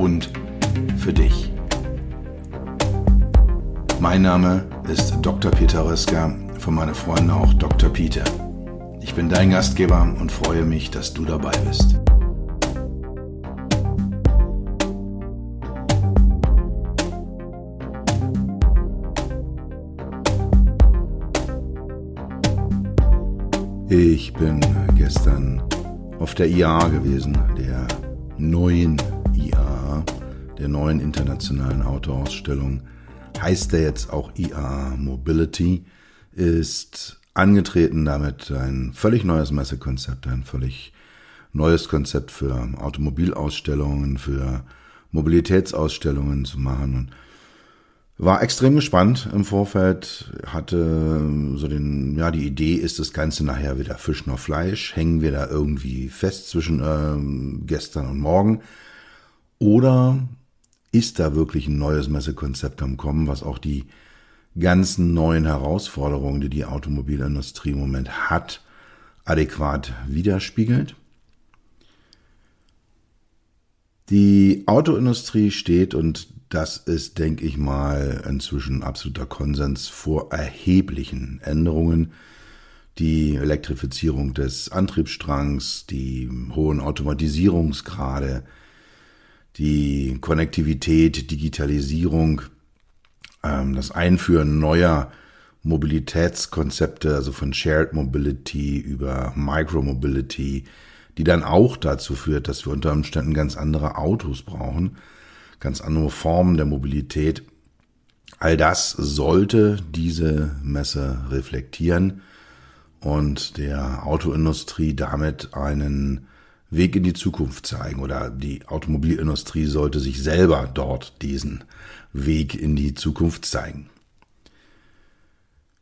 und für dich. Mein Name ist Dr. Peter Röska, von meinen Freunden auch Dr. Peter. Ich bin dein Gastgeber und freue mich, dass du dabei bist. Ich bin gestern auf der IA gewesen, der neuen der neuen internationalen Autoausstellung. Heißt der jetzt auch IA Mobility, ist angetreten damit ein völlig neues Messekonzept, ein völlig neues Konzept für Automobilausstellungen, für Mobilitätsausstellungen zu machen. Und war extrem gespannt im Vorfeld, hatte so den, ja, die Idee, ist das Ganze nachher wieder Fisch noch Fleisch? Hängen wir da irgendwie fest zwischen äh, gestern und morgen? Oder ist da wirklich ein neues Messekonzept am Kommen, was auch die ganzen neuen Herausforderungen, die die Automobilindustrie im Moment hat, adäquat widerspiegelt? Die Autoindustrie steht und das ist, denke ich mal, inzwischen absoluter Konsens vor erheblichen Änderungen. Die Elektrifizierung des Antriebsstrangs, die hohen Automatisierungsgrade, die Konnektivität, Digitalisierung, ähm, das Einführen neuer Mobilitätskonzepte, also von Shared Mobility über Micromobility, die dann auch dazu führt, dass wir unter Umständen ganz andere Autos brauchen ganz andere Formen der Mobilität. All das sollte diese Messe reflektieren und der Autoindustrie damit einen Weg in die Zukunft zeigen oder die Automobilindustrie sollte sich selber dort diesen Weg in die Zukunft zeigen.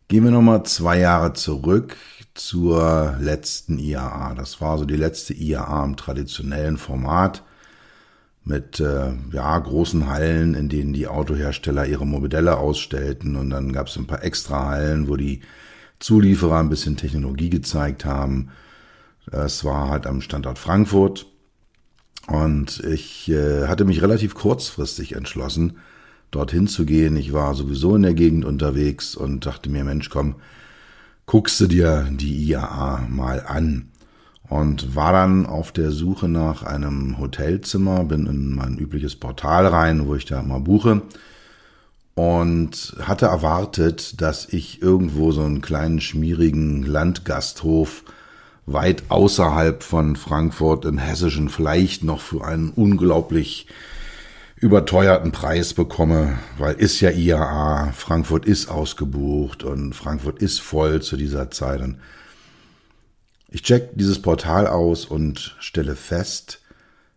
Gehen wir nochmal zwei Jahre zurück zur letzten IAA. Das war so die letzte IAA im traditionellen Format mit äh, ja, großen Hallen, in denen die Autohersteller ihre Modelle ausstellten. Und dann gab es ein paar extra Hallen, wo die Zulieferer ein bisschen Technologie gezeigt haben. Es war halt am Standort Frankfurt. Und ich äh, hatte mich relativ kurzfristig entschlossen, dorthin zu gehen. Ich war sowieso in der Gegend unterwegs und dachte mir, Mensch, komm, guckst du dir die IAA mal an und war dann auf der Suche nach einem Hotelzimmer, bin in mein übliches Portal rein, wo ich da immer buche und hatte erwartet, dass ich irgendwo so einen kleinen schmierigen Landgasthof weit außerhalb von Frankfurt im Hessischen vielleicht noch für einen unglaublich überteuerten Preis bekomme, weil ist ja IAA, Frankfurt ist ausgebucht und Frankfurt ist voll zu dieser Zeit. Und ich check dieses Portal aus und stelle fest,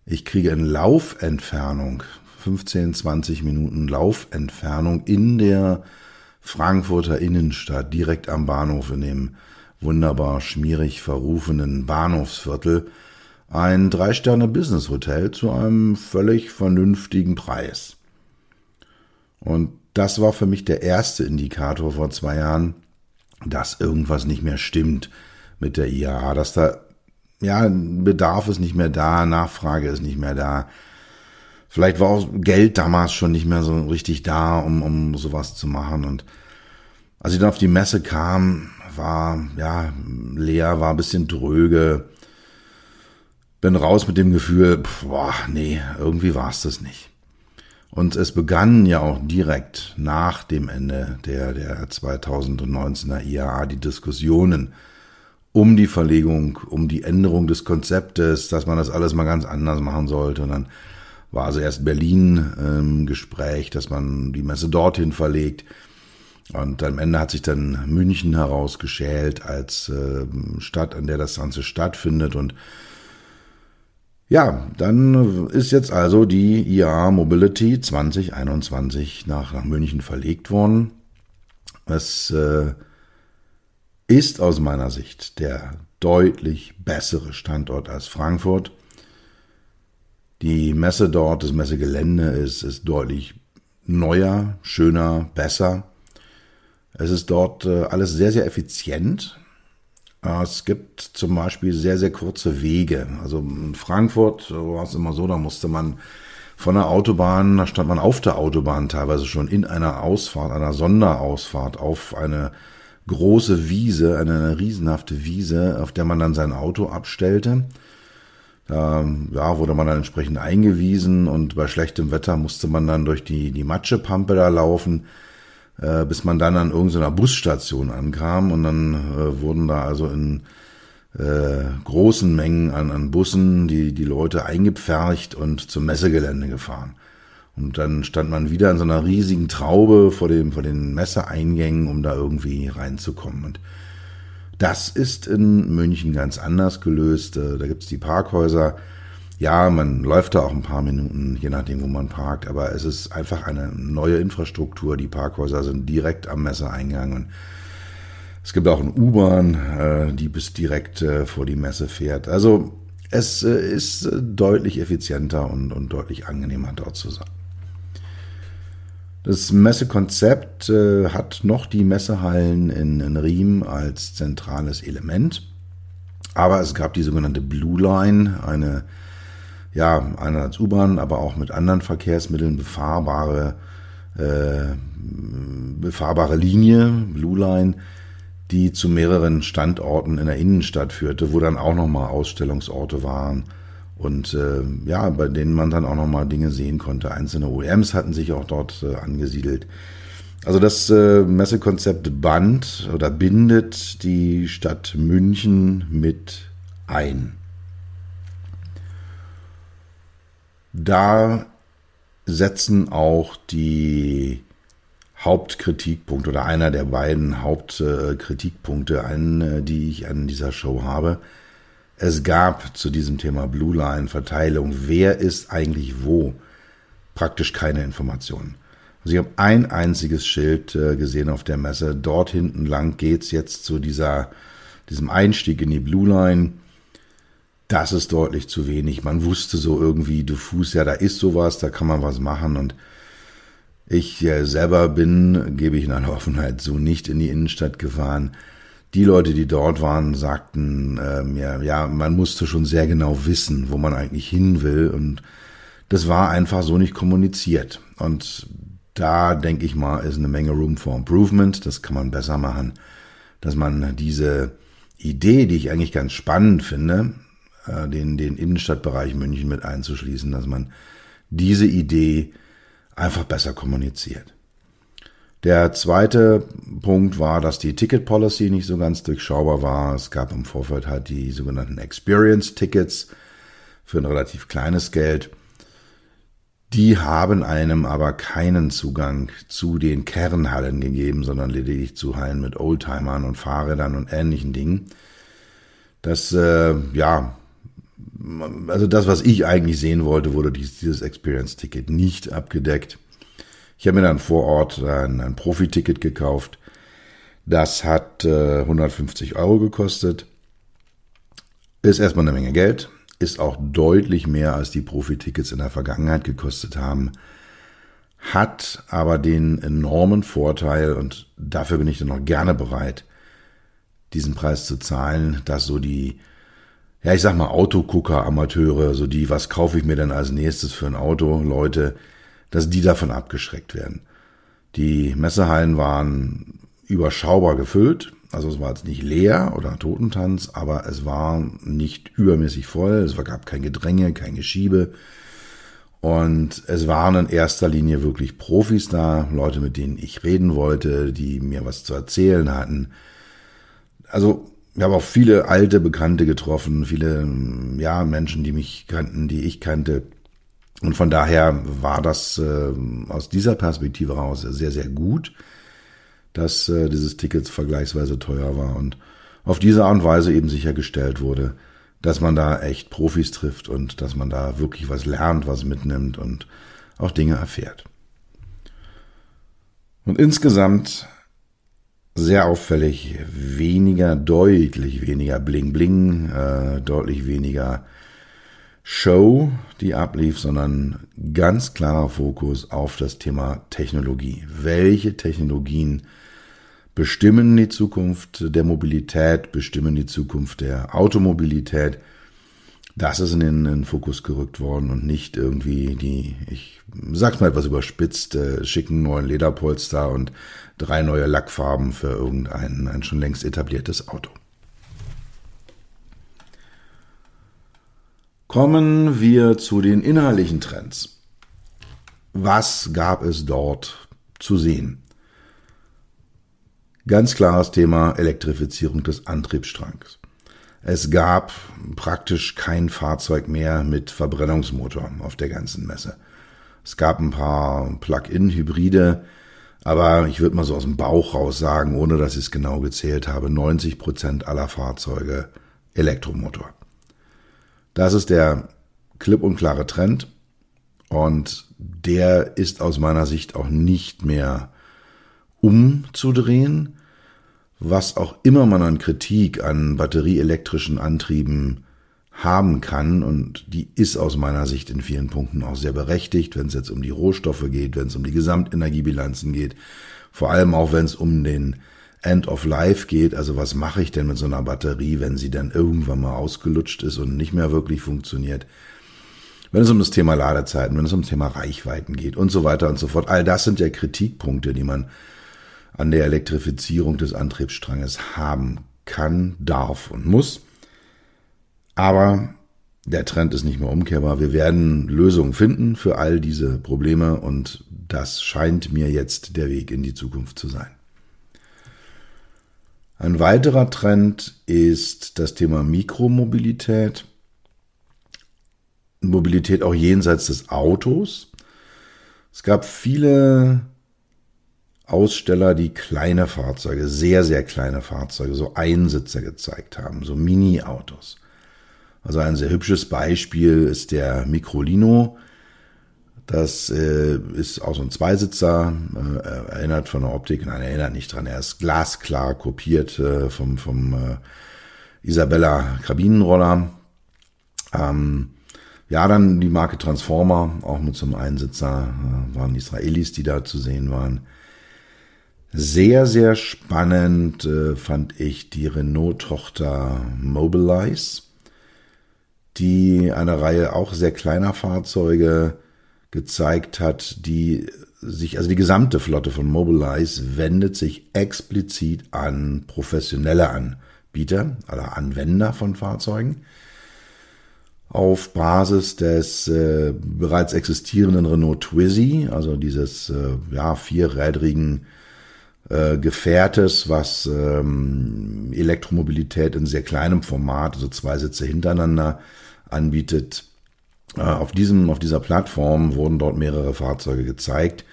ich kriege in Laufentfernung, 15, 20 Minuten Laufentfernung in der Frankfurter Innenstadt, direkt am Bahnhof in dem wunderbar schmierig verrufenen Bahnhofsviertel, ein Drei-Sterne-Business-Hotel zu einem völlig vernünftigen Preis. Und das war für mich der erste Indikator vor zwei Jahren, dass irgendwas nicht mehr stimmt mit der IAA, dass da, ja, Bedarf ist nicht mehr da, Nachfrage ist nicht mehr da. Vielleicht war auch Geld damals schon nicht mehr so richtig da, um, um sowas zu machen. Und als ich dann auf die Messe kam, war, ja, leer, war ein bisschen dröge. Bin raus mit dem Gefühl, boah, nee, irgendwie war es das nicht. Und es begannen ja auch direkt nach dem Ende der, der 2019er IAA die Diskussionen um die Verlegung, um die Änderung des Konzeptes, dass man das alles mal ganz anders machen sollte. Und dann war also erst Berlin im Gespräch, dass man die Messe dorthin verlegt. Und am Ende hat sich dann München herausgeschält als äh, Stadt, an der das Ganze stattfindet. Und Ja, dann ist jetzt also die IAA Mobility 2021 nach, nach München verlegt worden. Es äh, ist aus meiner Sicht der deutlich bessere Standort als Frankfurt. Die Messe dort, das Messegelände ist, ist deutlich neuer, schöner, besser. Es ist dort äh, alles sehr, sehr effizient. Äh, es gibt zum Beispiel sehr, sehr kurze Wege. Also in Frankfurt war es immer so, da musste man von der Autobahn, da stand man auf der Autobahn teilweise schon in einer Ausfahrt, einer Sonderausfahrt auf eine große Wiese, eine riesenhafte Wiese, auf der man dann sein Auto abstellte. Da ja, wurde man dann entsprechend eingewiesen und bei schlechtem Wetter musste man dann durch die, die Matschepampe da laufen äh, bis man dann an irgendeiner Busstation ankam und dann äh, wurden da also in äh, großen Mengen an, an Bussen die, die Leute eingepfercht und zum Messegelände gefahren. Und dann stand man wieder in so einer riesigen Traube vor, dem, vor den Messeeingängen, um da irgendwie reinzukommen. Und das ist in München ganz anders gelöst. Äh, da gibt's die Parkhäuser, ja, man läuft da auch ein paar Minuten, je nachdem, wo man parkt, aber es ist einfach eine neue Infrastruktur. Die Parkhäuser sind direkt am Messeeingang und es gibt auch eine U-Bahn, äh, die bis direkt äh, vor die Messe fährt. Also es äh, ist deutlich effizienter und, und deutlich angenehmer dort zu sein. Das Messekonzept hat noch die Messehallen in, in Riem als zentrales Element. Aber es gab die sogenannte Blue Line, eine ja, einerseits U-Bahn, aber auch mit anderen Verkehrsmitteln befahrbare, äh, befahrbare Linie, Blue Line, die zu mehreren Standorten in der Innenstadt führte, wo dann auch nochmal Ausstellungsorte waren und äh, ja, bei denen man dann auch nochmal Dinge sehen konnte. Einzelne OEMs hatten sich auch dort äh, angesiedelt. Also das äh, Messekonzept band oder bindet die Stadt München mit ein. Da setzen auch die Hauptkritikpunkte oder einer der beiden Hauptkritikpunkte ein, äh, die ich an dieser Show habe. Es gab zu diesem Thema Blue Line Verteilung, wer ist eigentlich wo, praktisch keine Informationen. Also ich habe ein einziges Schild äh, gesehen auf der Messe. Dort hinten lang geht's jetzt zu dieser, diesem Einstieg in die Blue Line das ist deutlich zu wenig. Man wusste so irgendwie diffus, ja, da ist sowas, da kann man was machen und ich äh, selber bin, gebe ich in aller Offenheit, so nicht in die Innenstadt gefahren. Die Leute, die dort waren, sagten äh, mir, ja, man musste schon sehr genau wissen, wo man eigentlich hin will und das war einfach so nicht kommuniziert. Und da denke ich mal, ist eine Menge Room for Improvement. Das kann man besser machen, dass man diese Idee, die ich eigentlich ganz spannend finde, äh, den, den Innenstadtbereich München mit einzuschließen, dass man diese Idee einfach besser kommuniziert. Der zweite Punkt war, dass die Ticket Policy nicht so ganz durchschaubar war. Es gab im Vorfeld halt die sogenannten Experience Tickets für ein relativ kleines Geld. Die haben einem aber keinen Zugang zu den Kernhallen gegeben, sondern lediglich zu Hallen mit Oldtimern und Fahrrädern und ähnlichen Dingen. Das, äh, ja, also das, was ich eigentlich sehen wollte, wurde dieses Experience-Ticket nicht abgedeckt. Ich habe mir dann vor Ort ein, ein Profi-Ticket gekauft. Das hat äh, 150 Euro gekostet. Ist erstmal eine Menge Geld. Ist auch deutlich mehr, als die Profi-Tickets in der Vergangenheit gekostet haben. Hat aber den enormen Vorteil, und dafür bin ich dann noch gerne bereit, diesen Preis zu zahlen, dass so die ja, ich sag mal Autogucker, Amateure, so die, was kaufe ich mir denn als nächstes für ein Auto, Leute, dass die davon abgeschreckt werden. Die Messehallen waren überschaubar gefüllt, also es war jetzt nicht leer oder Totentanz, aber es war nicht übermäßig voll, es gab kein Gedränge, kein Geschiebe. Und es waren in erster Linie wirklich Profis da, Leute, mit denen ich reden wollte, die mir was zu erzählen hatten. Also ich habe auch viele alte Bekannte getroffen, viele ja Menschen, die mich kannten, die ich kannte. Und von daher war das äh, aus dieser Perspektive heraus sehr, sehr gut, dass äh, dieses Ticket vergleichsweise teuer war und auf diese Art und Weise eben sichergestellt wurde, dass man da echt Profis trifft und dass man da wirklich was lernt, was mitnimmt und auch Dinge erfährt. Und insgesamt sehr auffällig weniger, deutlich weniger Bling Bling, äh, deutlich weniger Show, die ablief, sondern ganz klarer Fokus auf das Thema Technologie. Welche Technologien bestimmen die Zukunft der Mobilität, bestimmen die Zukunft der Automobilität? Das ist in den, in den Fokus gerückt worden und nicht irgendwie die, ich sag's mal etwas überspitzt, äh, schicken neuen Lederpolster und drei neue Lackfarben für irgendein ein schon längst etabliertes Auto. Kommen wir zu den inhaltlichen Trends. Was gab es dort zu sehen? Ganz klares Thema Elektrifizierung des Antriebsstrangs. Es gab praktisch kein Fahrzeug mehr mit Verbrennungsmotor auf der ganzen Messe. Es gab ein paar Plug-in-Hybride, aber ich würde mal so aus dem Bauch raus sagen, ohne dass ich es genau gezählt habe, 90 Prozent aller Fahrzeuge Elektromotor. Das ist der klipp und klare Trend und der ist aus meiner Sicht auch nicht mehr umzudrehen. Was auch immer man an Kritik an batterieelektrischen Antrieben haben kann, und die ist aus meiner Sicht in vielen Punkten auch sehr berechtigt, wenn es jetzt um die Rohstoffe geht, wenn es um die Gesamtenergiebilanzen geht, vor allem auch wenn es um den End of Life geht. Also was mache ich denn mit so einer Batterie, wenn sie dann irgendwann mal ausgelutscht ist und nicht mehr wirklich funktioniert? Wenn es um das Thema Ladezeiten, wenn es um das Thema Reichweiten geht und so weiter und so fort. All das sind ja Kritikpunkte, die man an der Elektrifizierung des Antriebsstranges haben kann, darf und muss. Aber der Trend ist nicht mehr umkehrbar. Wir werden Lösungen finden für all diese Probleme und das scheint mir jetzt der Weg in die Zukunft zu sein. Ein weiterer Trend ist das Thema Mikromobilität. Mobilität auch jenseits des Autos. Es gab viele Aussteller, die kleine Fahrzeuge, sehr, sehr kleine Fahrzeuge, so Einsitzer gezeigt haben, so Mini-Autos. Also ein sehr hübsches Beispiel ist der Microlino, das äh, ist auch so ein Zweisitzer, äh, erinnert von der Optik, nein, erinnert nicht dran. Er ist glasklar kopiert äh, vom, vom äh, Isabella Kabinenroller. Ähm, ja, dann die Marke Transformer, auch mit so einem Einsitzer, äh, waren Israelis, die da zu sehen waren. Sehr, sehr spannend äh, fand ich die Renault-Tochter Mobilize, die eine Reihe auch sehr kleiner Fahrzeuge gezeigt hat, die sich, also die gesamte Flotte von Mobilize wendet sich explizit an professionelle Anbieter, also Anwender von Fahrzeugen, auf Basis des äh, bereits existierenden Renault Twizy, also dieses äh, ja, vierrädrigen äh, Gefährtes, was ähm, Elektromobilität in sehr kleinem Format, also zwei Sitze hintereinander anbietet, äh, auf, diesem, auf dieser Plattform wurden dort mehrere Fahrzeuge gezeigt,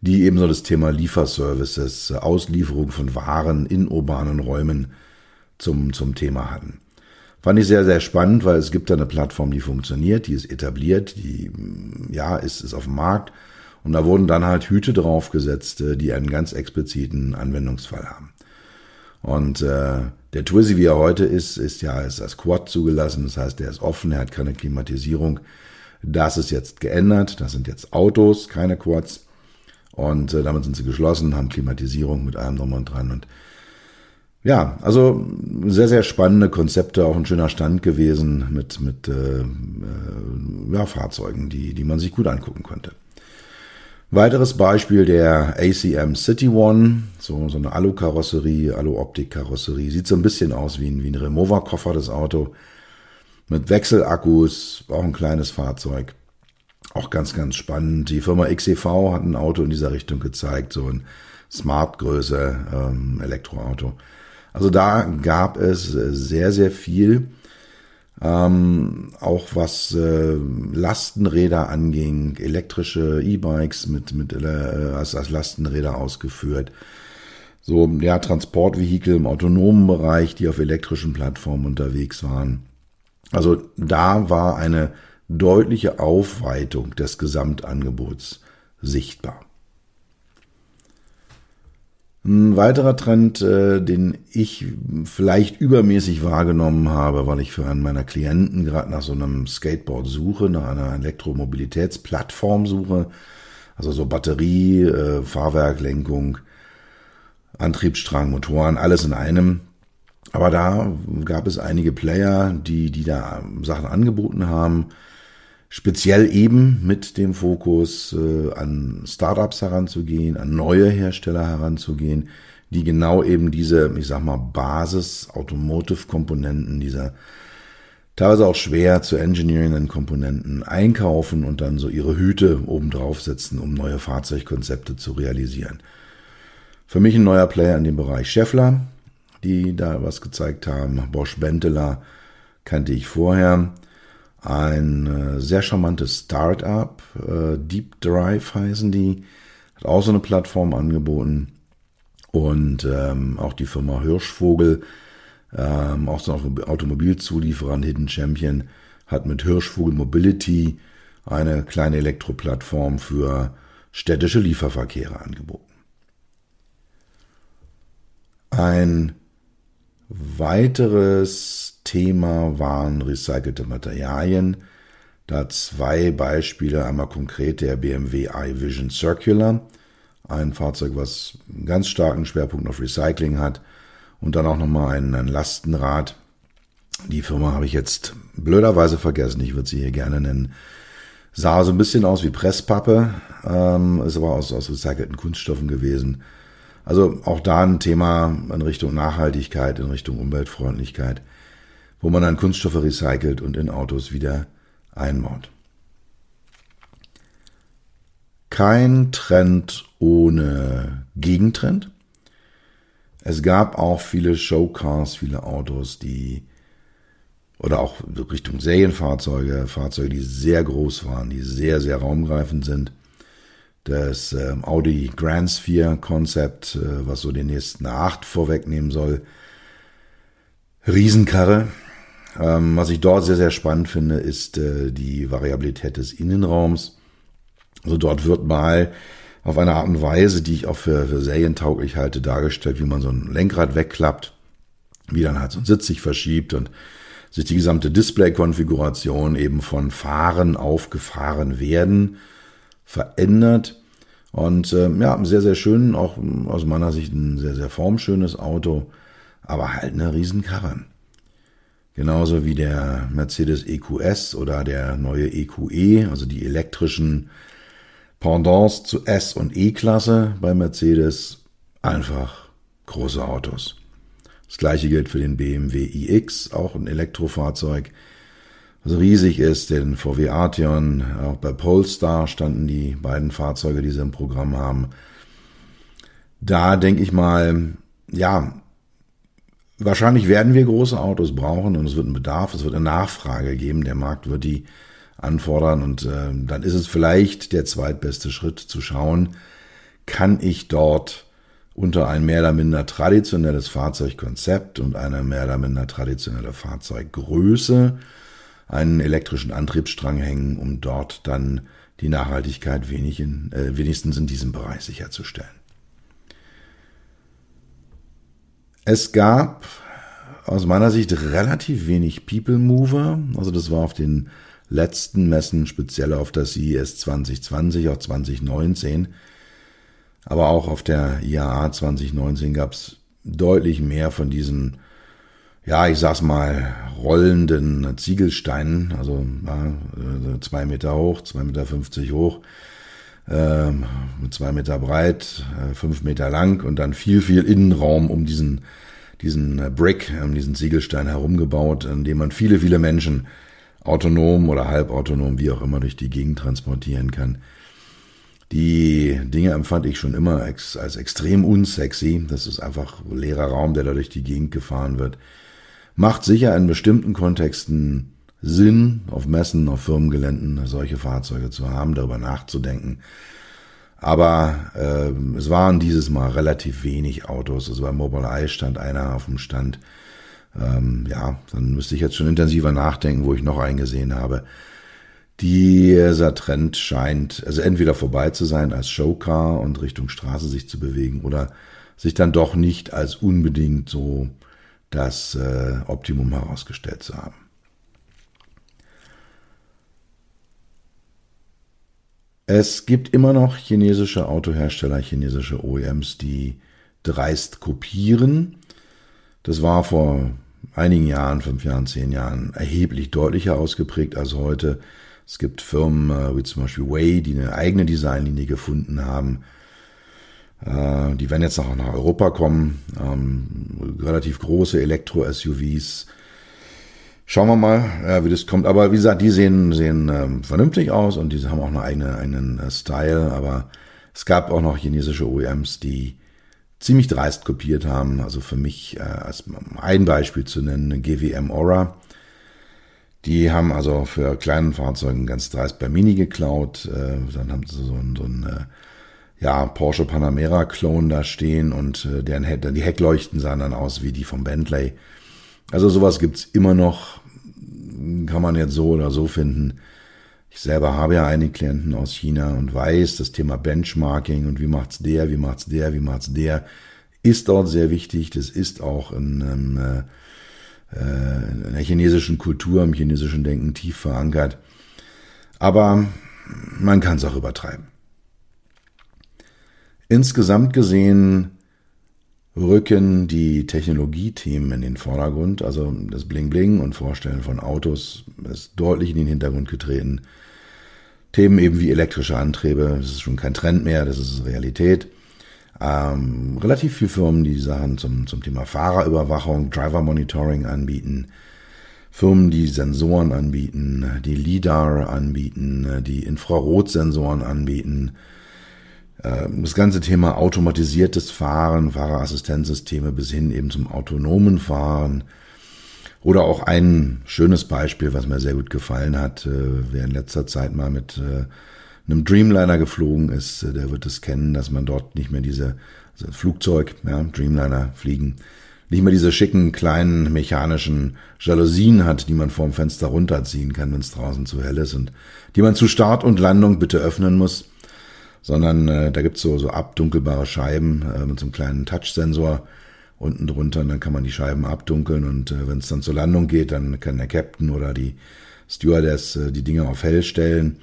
die ebenso das Thema Lieferservices, äh, Auslieferung von Waren in urbanen Räumen zum, zum Thema hatten. Fand ich sehr, sehr spannend, weil es gibt da eine Plattform, die funktioniert, die ist etabliert, die, ja, ist, ist auf dem Markt. Und da wurden dann halt Hüte draufgesetzt, äh, die einen ganz expliziten Anwendungsfall haben. Und äh, der Twizy, wie er heute ist, ist ja ist als Quad zugelassen. Das heißt, der ist offen, er hat keine Klimatisierung. Das ist jetzt geändert. Das sind jetzt Autos, keine Quads. Und äh, damit sind sie geschlossen, haben Klimatisierung mit allem drum und dran. Und ja, also sehr, sehr spannende Konzepte, auch ein schöner Stand gewesen mit, mit äh, äh, ja, Fahrzeugen, die, die man sich gut angucken konnte. Weiteres Beispiel der ACM City One, so, so eine Alu-Karosserie, Alu-Optik-Karosserie. Sieht so ein bisschen aus wie ein, wie ein Remover-Koffer, das Auto. Mit Wechselakkus, auch ein kleines Fahrzeug. Auch ganz, ganz spannend. Die Firma XEV hat ein Auto in dieser Richtung gezeigt, so ein Smart-Größe ähm, Elektroauto. Also da gab es sehr, sehr viel. Ähm, auch was äh, Lastenräder anging, elektrische E-Bikes mit, mit äh, als, als Lastenräder ausgeführt. So, ja, Transportvehikel im autonomen Bereich, die auf elektrischen Plattformen unterwegs waren. Also da war eine deutliche Aufweitung des Gesamtangebots sichtbar. Ein weiterer Trend, äh, den ich vielleicht übermäßig wahrgenommen habe, weil ich für einen meiner Klienten gerade nach so einem Skateboard suche, nach einer Elektromobilitätsplattform suche, also so Batterie, äh, Fahrwerklenkung, Antriebsstrang, Motoren, alles in einem. Aber da gab es einige Player, die, die da Sachen angeboten haben, speziell eben mit dem Fokus äh, an Startups heranzugehen, an neue Hersteller heranzugehen, die genau eben diese, ich sag mal, Basis-Automotive-Komponenten, dieser teilweise auch schwer zu engineerenden Komponenten einkaufen und dann so ihre Hüte obendrauf setzen, um neue Fahrzeugkonzepte zu realisieren. Für mich ein neuer Player in dem Bereich Scheffler, die da was gezeigt haben. Bosch Benteler kannte ich vorher. Ein äh, sehr charmantes Start-up, äh, Deep Drive heißen die, hat auch so eine Plattform angeboten. Und ähm, auch die Firma Hirschvogel, ähm, auch so ein Automobilzulieferer, Hidden Champion, hat mit Hirschvogel Mobility eine kleine Elektroplattform für städtische Lieferverkehre angeboten. Ein weiteres Thema waren recycelte Materialien. Da zwei Beispiele, einmal konkret der BMW iVision Circular, ein Fahrzeug, was einen ganz starken Schwerpunkt auf Recycling hat, und dann auch nochmal ein, ein Lastenrad. Die Firma habe ich jetzt blöderweise vergessen, ich würde sie hier gerne nennen. Sah so ein bisschen aus wie Presspappe, ähm, ist aber aus, aus recycelten Kunststoffen gewesen. Also auch da ein Thema in Richtung Nachhaltigkeit, in Richtung Umweltfreundlichkeit, wo man dann Kunststoffe recycelt und in Autos wieder einbaut. Kein Trend ohne Gegentrend. Es gab auch viele Showcars, viele Autos, die oder auch Richtung Serienfahrzeuge, Fahrzeuge, die sehr groß waren, die sehr, sehr raumgreifend sind das äh, Audi Grand Sphere Konzept, äh, was so den nächsten acht vorwegnehmen soll. Riesenkarre. Ähm, was ich dort sehr, sehr spannend finde, ist äh, die Variabilität des Innenraums. Also dort wird mal auf eine Art und Weise, die ich auch für, für serientauglich halte, dargestellt, wie man so ein Lenkrad wegklappt, wie dann halt so ein Sitz sich verschiebt und sich die gesamte Display-Konfiguration eben von Fahren aufgefahren werden verändert. Und äh, ja, sehr, sehr schön, auch aus meiner Sicht ein sehr, sehr formschönes Auto, aber halt eine Riesenkarre. Genauso wie der Mercedes EQS oder der neue EQE, e, also die elektrischen Pendants zu S- und E-Klasse bei Mercedes. Einfach große Autos. Das gleiche gilt für den BMW iX, auch ein Elektrofahrzeug was riesig ist, den VW Arteon, auch bei Polestar standen die beiden Fahrzeuge, die sie im Programm haben. Da denke ich mal, ja, wahrscheinlich werden wir große Autos brauchen und es wird einen Bedarf, es wird eine Nachfrage geben, der Markt wird die anfordern und äh, dann ist es vielleicht der zweitbeste Schritt zu schauen, kann ich dort unter ein mehr oder minder traditionelles Fahrzeugkonzept und eine mehr oder minder traditionelle Fahrzeuggröße einen elektrischen Antriebsstrang hängen, um dort dann die Nachhaltigkeit wenig in, äh, wenigstens in diesem Bereich sicherzustellen. Es gab aus meiner Sicht relativ wenig People Mover. Also das war auf den letzten Messen, speziell auf das CES 2020, auch 2019. Aber auch auf der IAA 2019 gab es deutlich mehr von diesen ja, ich sag's mal, rollenden Ziegelsteinen, also ja, zwei Meter hoch, zwei Meter fünfzig hoch, ähm, zwei Meter breit, äh, fünf Meter lang und dann viel, viel Innenraum um diesen, diesen äh, Brick, um diesen Ziegelstein herumgebaut, in dem man viele, viele Menschen autonom oder halbautonom, wie auch immer, durch die Gegend transportieren kann. Die Dinge empfand ich schon immer als extrem unsexy. Das ist einfach leerer Raum, der da durch die Gegend gefahren wird. Macht sicher in bestimmten Kontexten Sinn, auf Messen, auf Firmengeländen solche Fahrzeuge zu haben, darüber nachzudenken. Aber äh, es waren dieses Mal relativ wenig Autos. Also bei Mobile Eye stand einer auf dem Stand ähm, ja, dann müsste ich jetzt schon intensiver nachdenken, wo ich noch eingesehen habe. Dieser Trend scheint also entweder vorbei zu sein als Showcar und Richtung Straße sich zu bewegen oder sich dann doch nicht als unbedingt so das äh, Optimum herausgestellt zu haben. Es gibt immer noch chinesische Autohersteller, chinesische OEMs, die dreist kopieren. Das war vor einigen Jahren, fünf Jahren, zehn Jahren erheblich deutlicher ausgeprägt als heute. Es gibt Firmen äh, wie zum Beispiel Way, die eine eigene Designlinie gefunden haben. Äh, die werden jetzt auch nach Europa kommen. Ähm, relativ große Elektro-SUVs, Schauen wir mal, ja, wie das kommt. Aber wie gesagt, die sehen, sehen ähm, vernünftig aus und die haben auch eine einen äh, Style. Aber es gab auch noch chinesische OEMs, die ziemlich dreist kopiert haben. Also für mich äh, als ein Beispiel zu nennen, GWM Aura. Die haben also für kleinen Fahrzeugen ganz dreist bei Mini geklaut. Äh, dann haben sie so ein, so ein äh, ja, Porsche Panamera Clone da stehen und äh, deren, die Heckleuchten sahen dann aus wie die vom Bentley. Also sowas gibt's immer noch, kann man jetzt so oder so finden. Ich selber habe ja einige Klienten aus China und weiß, das Thema Benchmarking und wie macht's der, wie macht's der, wie macht's der, ist dort sehr wichtig. Das ist auch in, in, äh, in der chinesischen Kultur, im chinesischen Denken tief verankert. Aber man kann es auch übertreiben. Insgesamt gesehen rücken die Technologiethemen in den Vordergrund. Also das Bling Bling und Vorstellen von Autos ist deutlich in den Hintergrund getreten. Themen eben wie elektrische Antriebe, das ist schon kein Trend mehr, das ist Realität. Ähm, relativ viele Firmen, die Sachen zum, zum Thema Fahrerüberwachung, Driver Monitoring anbieten. Firmen, die Sensoren anbieten, die LIDAR anbieten, die Infrarotsensoren anbieten, das ganze Thema automatisiertes Fahren, Fahrerassistenzsysteme bis hin eben zum autonomen Fahren. Oder auch ein schönes Beispiel, was mir sehr gut gefallen hat, äh, wer in letzter Zeit mal mit äh, einem Dreamliner geflogen ist, äh, der wird es kennen, dass man dort nicht mehr diese also Flugzeug, ja, Dreamliner fliegen, nicht mehr diese schicken kleinen mechanischen Jalousien hat, die man vorm Fenster runterziehen kann, wenn es draußen zu hell ist und die man zu Start und Landung bitte öffnen muss sondern äh, da gibt's so, so abdunkelbare Scheiben äh, mit so einem kleinen Touchsensor unten drunter und dann kann man die Scheiben abdunkeln und äh, wenn es dann zur Landung geht, dann kann der Captain oder die Stewardess äh, die Dinge auf hell stellen.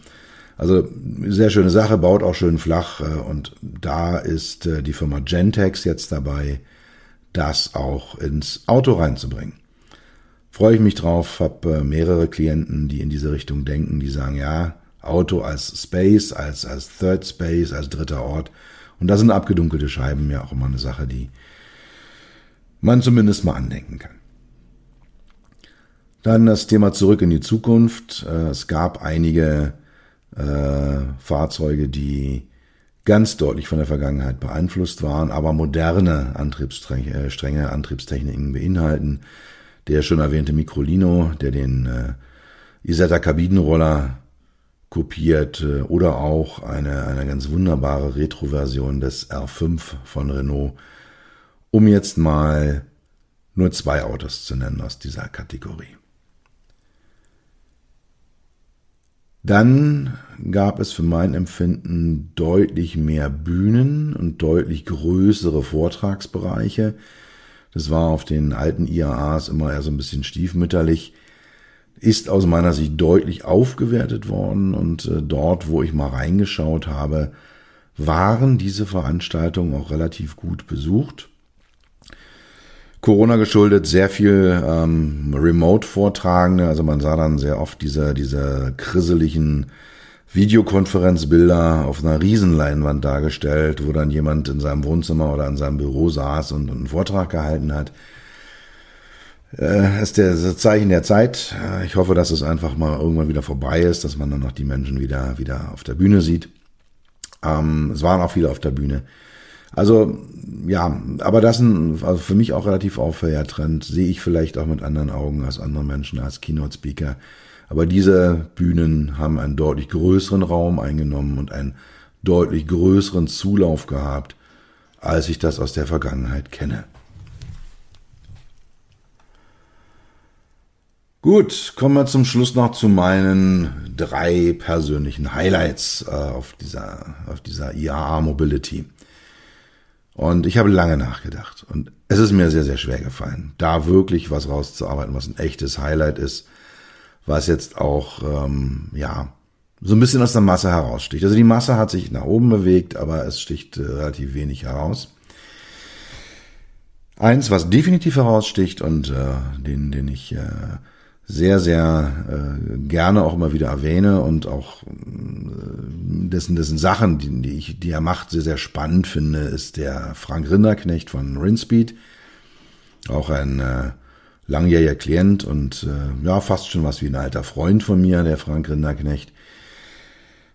Also sehr schöne Sache, baut auch schön flach äh, und da ist äh, die Firma Gentex jetzt dabei, das auch ins Auto reinzubringen. Freue ich mich drauf, habe äh, mehrere Klienten, die in diese Richtung denken, die sagen, ja, Auto als Space, als, als Third Space, als dritter Ort. Und da sind abgedunkelte Scheiben ja auch immer eine Sache, die man zumindest mal andenken kann. Dann das Thema zurück in die Zukunft. Äh, es gab einige äh, Fahrzeuge, die ganz deutlich von der Vergangenheit beeinflusst waren, aber moderne Antriebsstränge, äh, Antriebstechniken beinhalten. Der schon erwähnte Microlino, der den äh, Isetta Kabinenroller kopiert äh, oder auch eine, eine ganz wunderbare Retro-Version des R5 von Renault, um jetzt mal nur zwei Autos zu nennen aus dieser Kategorie. Dann gab es für mein Empfinden deutlich mehr Bühnen und deutlich größere Vortragsbereiche. Das war auf den alten IAAs immer eher so ein bisschen stiefmütterlich ist aus meiner Sicht deutlich aufgewertet worden und äh, dort, wo ich mal reingeschaut habe, waren diese Veranstaltungen auch relativ gut besucht. Corona geschuldet sehr viel ähm, Remote-Vortragende, also man sah dann sehr oft diese, diese krisseligen Videokonferenzbilder auf einer Riesenleinwand dargestellt, wo dann jemand in seinem Wohnzimmer oder in seinem Büro saß und einen Vortrag gehalten hat äh, ist der das Zeichen der Zeit. Äh, ich hoffe, dass es einfach mal irgendwann wieder vorbei ist, dass man dann noch die Menschen wieder, wieder auf der Bühne sieht. Ähm, es waren auch viele auf der Bühne. Also, ja, aber das ist ein, also für mich auch relativ auffälliger Trend, sehe ich vielleicht auch mit anderen Augen als andere Menschen als Keynote-Speaker. Aber diese Bühnen haben einen deutlich größeren Raum eingenommen und einen deutlich größeren Zulauf gehabt, als ich das aus der Vergangenheit kenne. Gut, kommen wir zum Schluss noch zu meinen drei persönlichen Highlights äh, auf dieser, auf dieser IAA Mobility. Und ich habe lange nachgedacht und es ist mir sehr, sehr schwer gefallen, da wirklich was rauszuarbeiten, was ein echtes Highlight ist, was jetzt auch, ähm, ja, so ein bisschen aus der Masse heraussticht. Also die Masse hat sich nach oben bewegt, aber es sticht äh, relativ wenig heraus. Eins, was definitiv heraussticht und äh, den, den ich äh, sehr, sehr äh, gerne auch immer wieder erwähne und auch äh, dessen, dessen Sachen, die, die, ich, die er macht, sehr, sehr spannend finde, ist der Frank Rinderknecht von Rinspeed. Auch ein äh, langjähriger Klient und äh, ja, fast schon was wie ein alter Freund von mir, der Frank Rinderknecht.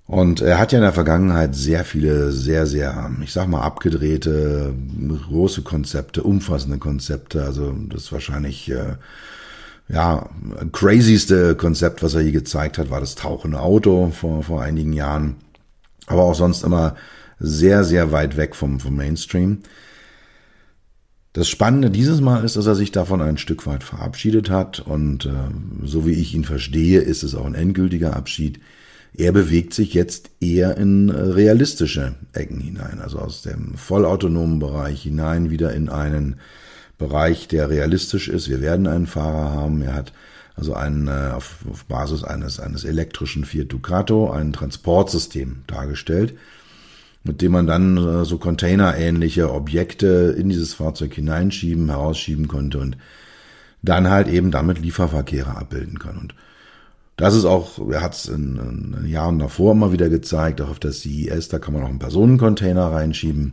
Und er hat ja in der Vergangenheit sehr viele, sehr, sehr, ich sag mal, abgedrehte, große Konzepte, umfassende Konzepte. Also das ist wahrscheinlich äh, ja, crazyste Konzept, was er je gezeigt hat, war das tauchende Auto vor, vor einigen Jahren. Aber auch sonst immer sehr, sehr weit weg vom, vom Mainstream. Das Spannende dieses Mal ist, dass er sich davon ein Stück weit verabschiedet hat und äh, so wie ich ihn verstehe, ist es auch ein endgültiger Abschied. Er bewegt sich jetzt eher in äh, realistische Ecken hinein, also aus dem vollautonomen Bereich hinein wieder in einen Bereich, der realistisch ist. Wir werden einen Fahrer haben. Er hat also einen, äh, auf, auf Basis eines, eines elektrischen Fiat Ducato ein Transportsystem dargestellt, mit dem man dann äh, so containerähnliche Objekte in dieses Fahrzeug hineinschieben, herausschieben konnte und dann halt eben damit Lieferverkehre abbilden kann. Und das ist auch, er hat es in, in Jahren davor immer wieder gezeigt, auch auf der CES, da kann man auch einen Personencontainer reinschieben.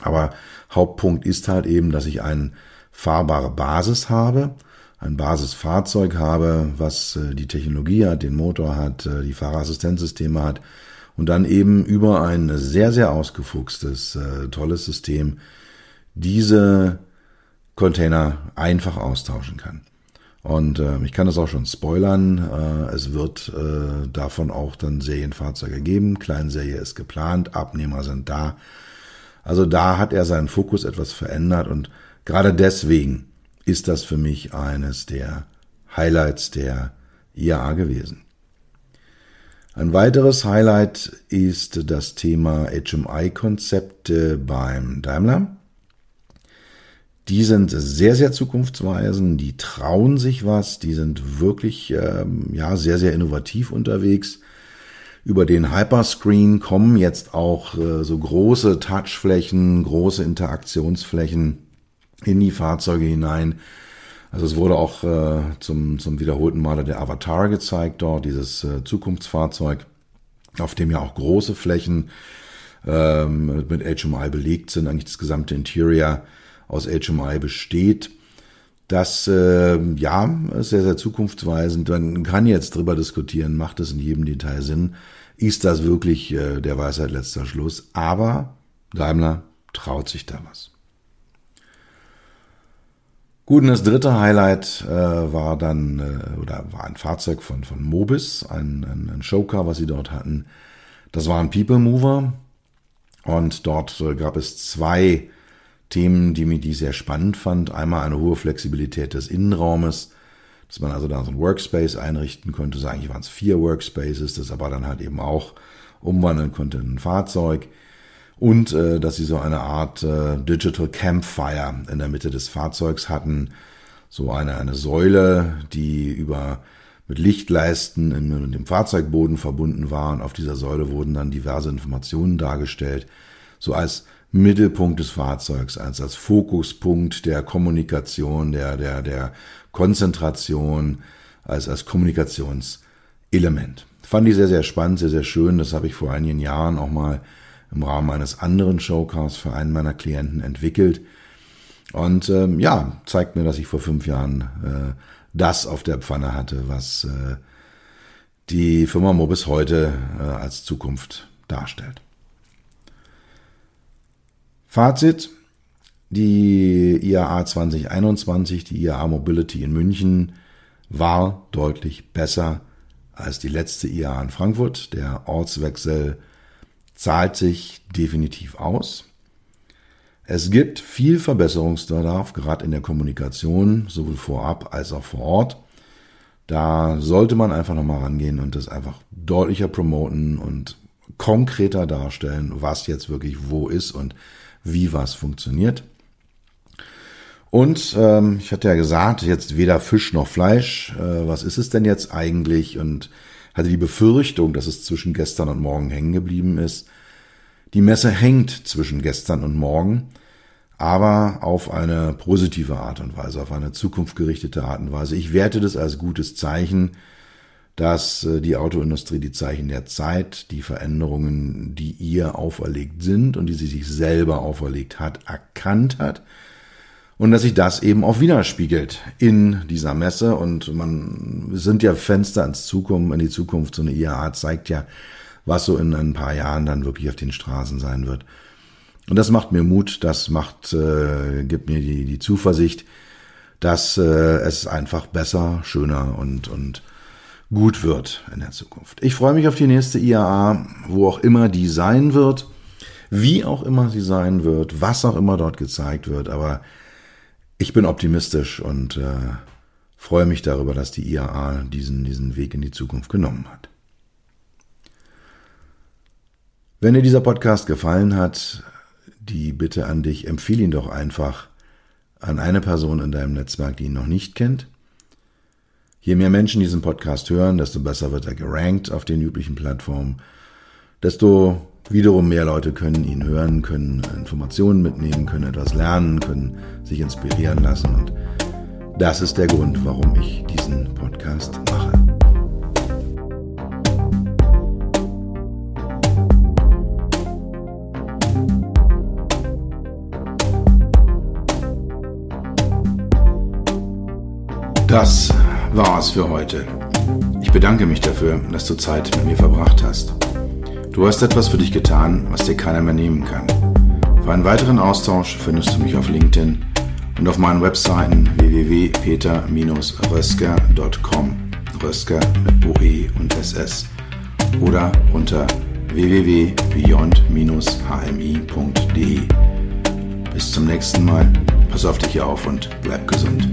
Aber Hauptpunkt ist halt eben, dass ich einen fahrbare Basis habe, ein Basisfahrzeug habe, was äh, die Technologie hat, den Motor hat, äh, die Fahrerassistenzsysteme hat und dann eben über ein sehr, sehr ausgefuchstes, äh, tolles System diese Container einfach austauschen kann. Und äh, ich kann das auch schon spoilern. Äh, es wird äh, davon auch dann Serienfahrzeuge geben. Kleinserie ist geplant, Abnehmer sind da. Also da hat er seinen Fokus etwas verändert und Gerade deswegen ist das für mich eines der Highlights der IAA gewesen. Ein weiteres Highlight ist das Thema HMI-Konzepte beim Daimler. Die sind sehr, sehr zukunftsweisend, die trauen sich was, die sind wirklich ähm, ja, sehr, sehr innovativ unterwegs. Über den Hyperscreen kommen jetzt auch äh, so große Touchflächen, große Interaktionsflächen in die Fahrzeuge hinein. Also es wurde auch äh, zum, zum wiederholten Male der Avatar gezeigt dort, dieses äh, Zukunftsfahrzeug, auf dem ja auch große Flächen ähm, mit HMI belegt sind. Eigentlich das gesamte Interior aus HMI besteht. Das äh, ja ist sehr, sehr zukunftsweisend. Man kann jetzt drüber diskutieren, macht es in jedem Detail Sinn. Ist das wirklich äh, der Weisheit letzter Schluss? Aber Daimler traut sich da was. Gut, und das dritte Highlight äh, war dann, äh, oder war ein Fahrzeug von, von Mobis, ein, ein, ein Showcar, was sie dort hatten. Das war ein People Mover. Und dort äh, gab es zwei Themen, die mich die sehr spannend fand. Einmal eine hohe Flexibilität des Innenraumes, dass man also da so ein Workspace einrichten konnte. So eigentlich waren es vier Workspaces, das aber dann halt eben auch umwandeln konnte in ein Fahrzeug und äh, dass sie so eine Art äh, Digital Campfire in der Mitte des Fahrzeugs hatten, so eine, eine Säule, die über mit Lichtleisten in, in dem Fahrzeugboden verbunden war und auf dieser Säule wurden dann diverse Informationen dargestellt, so als Mittelpunkt des Fahrzeugs, als als Fokuspunkt der Kommunikation, der der der Konzentration, als als Kommunikationselement. Fand ich sehr sehr spannend, sehr sehr schön. Das habe ich vor einigen Jahren auch mal im Rahmen eines anderen Showcasts für einen meiner Klienten entwickelt. Und ähm, ja, zeigt mir, dass ich vor fünf Jahren äh, das auf der Pfanne hatte, was äh, die Firma Mobis heute äh, als Zukunft darstellt. Fazit. Die IAA 2021, die IAA Mobility in München, war deutlich besser als die letzte IAA in Frankfurt. Der Ortswechsel zahlt sich definitiv aus. Es gibt viel Verbesserungsbedarf, gerade in der Kommunikation, sowohl vorab als auch vor Ort. Da sollte man einfach nochmal rangehen und das einfach deutlicher promoten und konkreter darstellen, was jetzt wirklich wo ist und wie was funktioniert. Und ähm, ich hatte ja gesagt, jetzt weder Fisch noch Fleisch. Äh, was ist es denn jetzt eigentlich? Und hatte die Befürchtung, dass es zwischen gestern und morgen hängen geblieben ist. Die Messe hängt zwischen gestern und morgen, aber auf eine positive Art und Weise, auf eine zukunftsgerichtete Art und Weise. Ich werte das als gutes Zeichen, dass äh, die Autoindustrie die Zeichen der Zeit, die Veränderungen, die ihr auferlegt sind und die sie sich selber auferlegt hat, erkannt hat und dass sich das eben auch widerspiegelt in dieser Messe und man sind ja Fenster ins Zukunft, in die Zukunft. So eine IAA zeigt ja, was so in ein paar Jahren dann wirklich auf den Straßen sein wird. Und das macht mir Mut, das macht, äh, gibt mir die, die Zuversicht, dass äh, es einfach besser, schöner und, und gut wird in der Zukunft. Ich freue mich auf die nächste IAA, wo auch immer die sein wird, wie auch immer sie sein wird, was auch immer dort gezeigt wird, aber ich bin optimistisch und äh, freue mich darüber, dass die IAA diesen, diesen Weg in die Zukunft genommen hat. Wenn dir dieser Podcast gefallen hat, die Bitte an dich, empfehle ihn doch einfach an eine Person in deinem Netzwerk, die ihn noch nicht kennt. Je mehr Menschen diesen Podcast hören, desto besser wird er gerankt auf den üblichen Plattformen, desto Wiederum mehr Leute können ihn hören, können Informationen mitnehmen, können etwas lernen, können sich inspirieren lassen. Und das ist der Grund, warum ich diesen Podcast mache. Das war's für heute. Ich bedanke mich dafür, dass du Zeit mit mir verbracht hast. Du hast etwas für dich getan, was dir keiner mehr nehmen kann. Für einen weiteren Austausch findest du mich auf LinkedIn und auf meinen Webseiten www.peter-rösker.com Rösker mit OE und SS oder unter www.beyond-hmi.de. Bis zum nächsten Mal, pass auf dich auf und bleib gesund.